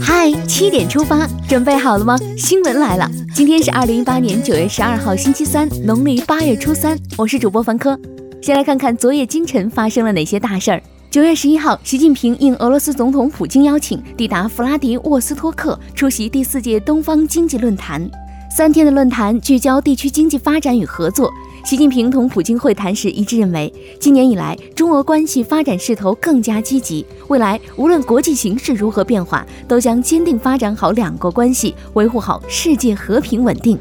嗨，七点出发，准备好了吗？新闻来了，今天是二零一八年九月十二号，星期三，农历八月初三。我是主播凡科，先来看看昨夜今晨发生了哪些大事儿。九月十一号，习近平应俄罗斯总统普京邀请，抵达弗拉迪沃斯托克，出席第四届东方经济论坛。三天的论坛聚焦地区经济发展与合作。习近平同普京会谈时一致认为，今年以来中俄关系发展势头更加积极，未来无论国际形势如何变化，都将坚定发展好两国关系，维护好世界和平稳定。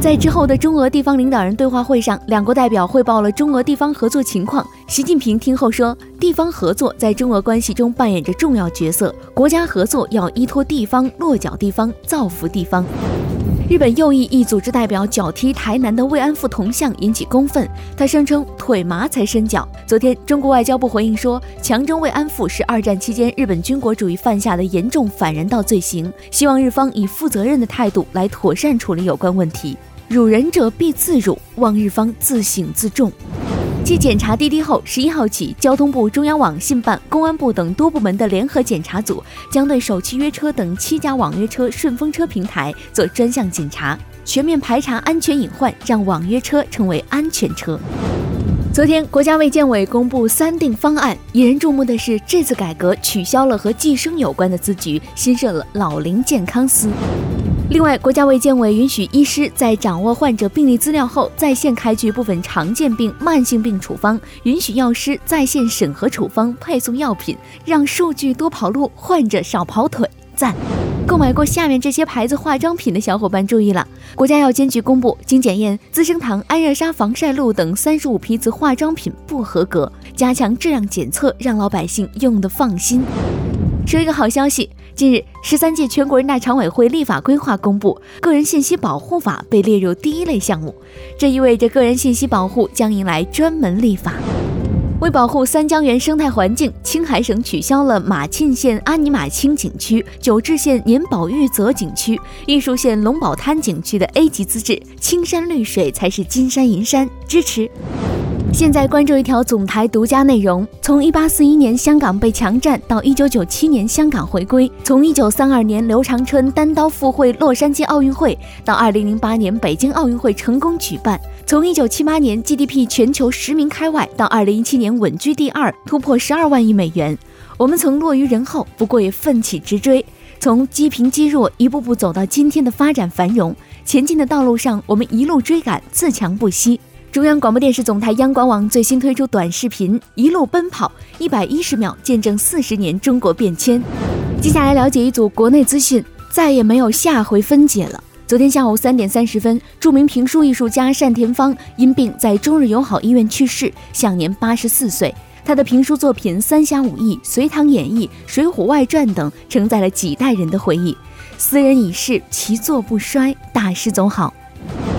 在之后的中俄地方领导人对话会上，两国代表汇报了中俄地方合作情况。习近平听后说，地方合作在中俄关系中扮演着重要角色，国家合作要依托地方，落脚地方，造福地方。日本右翼一组织代表脚踢台南的慰安妇铜像，引起公愤。他声称腿麻才伸脚。昨天，中国外交部回应说，强征慰安妇是二战期间日本军国主义犯下的严重反人道罪行，希望日方以负责任的态度来妥善处理有关问题。辱人者必自辱，望日方自省自重。继检查滴滴后，十一号起，交通部、中央网信办、公安部等多部门的联合检查组将对首汽约车等七家网约车、顺风车平台做专项检查，全面排查安全隐患，让网约车成为安全车。昨天，国家卫健委公布三定方案，引人注目的是，这次改革取消了和计生有关的字局，新设了老龄健康司。另外，国家卫健委允许医师在掌握患者病历资料后，在线开具部分常见病、慢性病处方，允许药师在线审核处方、配送药品，让数据多跑路，患者少跑腿。赞！购买过下面这些牌子化妆品的小伙伴注意了，国家药监局公布，经检验，资生堂安热莎防晒露等三十五批次化妆品不合格，加强质量检测，让老百姓用的放心。说一个好消息。近日，十三届全国人大常委会立法规划公布，《个人信息保护法》被列入第一类项目，这意味着个人信息保护将迎来专门立法。为保护三江源生态环境，青海省取消了马沁县阿尼玛卿景区、久治县年宝玉泽景区、玉树县龙宝滩景区的 A 级资质，青山绿水才是金山银山，支持。现在关注一条总台独家内容：从一八四一年香港被强占到一九九七年香港回归，从一九三二年刘长春单刀赴会洛杉矶奥运会到二零零八年北京奥运会成功举办，从一九七八年 GDP 全球十名开外到二零一七年稳居第二，突破十二万亿美元，我们曾落于人后，不过也奋起直追，从积贫积弱一步步走到今天的发展繁荣，前进的道路上，我们一路追赶，自强不息。中央广播电视总台央广网最新推出短视频《一路奔跑》，一百一十秒见证四十年中国变迁。接下来了解一组国内资讯，再也没有下回分解了。昨天下午三点三十分，著名评书艺术家单田芳因病在中日友好医院去世，享年八十四岁。他的评书作品《三侠五义》《隋唐演义》《水浒外传》等，承载了几代人的回忆。斯人已逝，其作不衰，大师总好。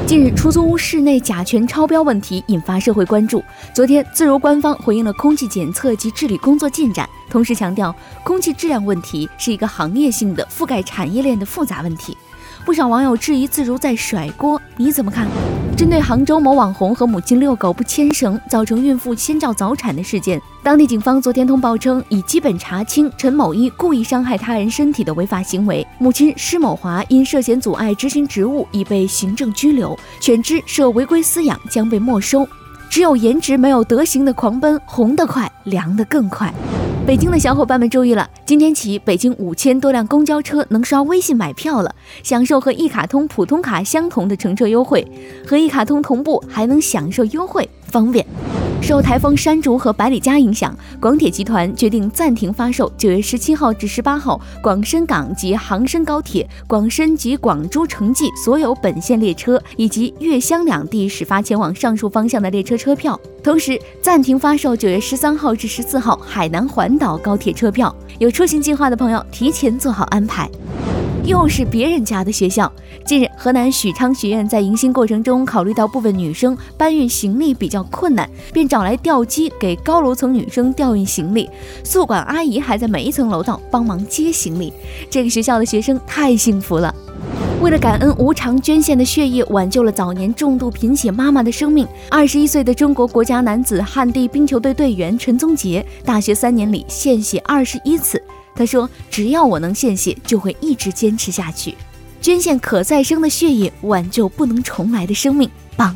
近日，出租屋室内甲醛超标问题引发社会关注。昨天，自如官方回应了空气检测及治理工作进展，同时强调，空气质量问题是一个行业性的、覆盖产业链的复杂问题。不少网友质疑自如在甩锅，你怎么看？针对杭州某网红和母亲遛狗不牵绳，造成孕妇先兆早产的事件，当地警方昨天通报称，已基本查清陈某一故意伤害他人身体的违法行为，母亲施某华因涉嫌阻碍执行职务已被行政拘留，犬只涉违规饲养将被没收。只有颜值没有德行的狂奔，红得快，凉得更快。北京的小伙伴们注意了，今天起，北京五千多辆公交车能刷微信买票了，享受和一卡通普通卡相同的乘车优惠，和一卡通同步还能享受优惠，方便。受台风山竹和百里佳影响，广铁集团决定暂停发售九月十七号至十八号广深港及杭深高铁、广深及广珠城际所有本线列车以及粤湘两地始发前往上述方向的列车车票，同时暂停发售九月十三号至十四号海南环岛高铁车票。有出行计划的朋友，提前做好安排。又是别人家的学校。近日，河南许昌学院在迎新过程中，考虑到部分女生搬运行李比较困难，便找来吊机给高楼层女生调运行李。宿管阿姨还在每一层楼道帮忙接行李。这个学校的学生太幸福了。为了感恩无偿捐献的血液，挽救了早年重度贫血妈妈的生命，二十一岁的中国国家男子旱地冰球队队员陈宗杰，大学三年里献血二十一次。他说：“只要我能献血，就会一直坚持下去。捐献可再生的血液，挽救不能重来的生命。”棒！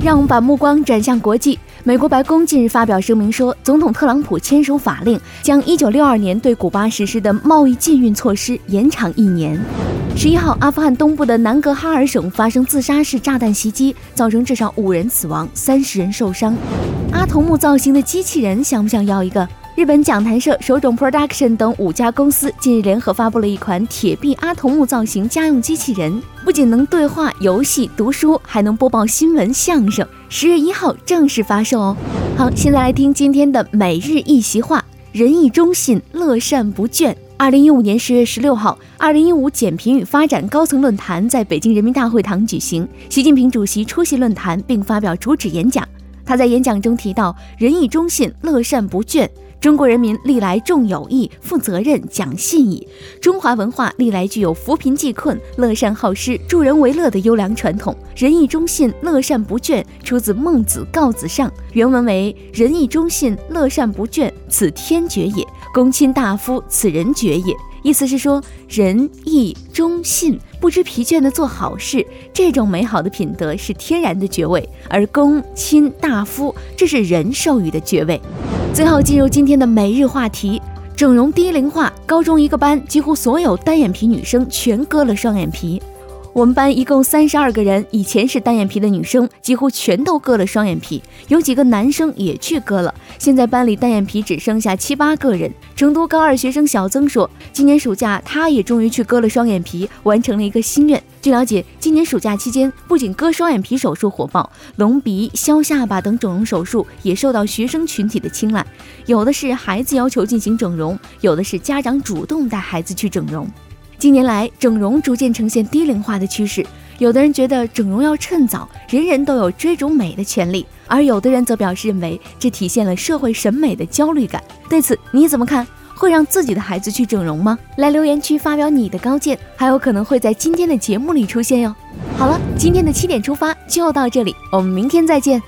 让我们把目光转向国际。美国白宫近日发表声明说，总统特朗普签署法令，将1962年对古巴实施的贸易禁运措施延长一年。十一号，阿富汗东部的南格哈尔省发生自杀式炸弹袭击，造成至少五人死亡，三十人受伤。阿童木造型的机器人，想不想要一个？日本讲谈社、手冢 Production 等五家公司近日联合发布了一款铁臂阿童木造型家用机器人，不仅能对话、游戏、读书，还能播报新闻、相声。十月一号正式发售哦。好，现在来听今天的每日一席话：仁义忠信，乐善不倦。二零一五年十月十六号，二零一五减贫与发展高层论坛在北京人民大会堂举行，习近平主席出席论坛并发表主旨演讲。他在演讲中提到：仁义忠信，乐善不倦。中国人民历来重友谊、负责任、讲信义。中华文化历来具有扶贫济困、乐善好施、助人为乐的优良传统。仁义忠信、乐善不倦出自《孟子·告子上》，原文为：“仁义忠信、乐善不倦，此天爵也；公卿大夫，此人爵也。”意思是说，仁义忠信，不知疲倦地做好事，这种美好的品德是天然的爵位；而公卿大夫，这是人授予的爵位。最后进入今天的每日话题：整容低龄化。高中一个班，几乎所有单眼皮女生全割了双眼皮。我们班一共三十二个人，以前是单眼皮的女生几乎全都割了双眼皮，有几个男生也去割了。现在班里单眼皮只剩下七八个人。成都高二学生小曾说，今年暑假他也终于去割了双眼皮，完成了一个心愿。据了解，今年暑假期间，不仅割双眼皮手术火爆，隆鼻、削下巴等整容手术也受到学生群体的青睐。有的是孩子要求进行整容，有的是家长主动带孩子去整容。近年来，整容逐渐呈现低龄化的趋势。有的人觉得整容要趁早，人人都有追逐美的权利；而有的人则表示认为这体现了社会审美的焦虑感。对此你怎么看？会让自己的孩子去整容吗？来留言区发表你的高见，还有可能会在今天的节目里出现哟。好了，今天的七点出发就到这里，我们明天再见。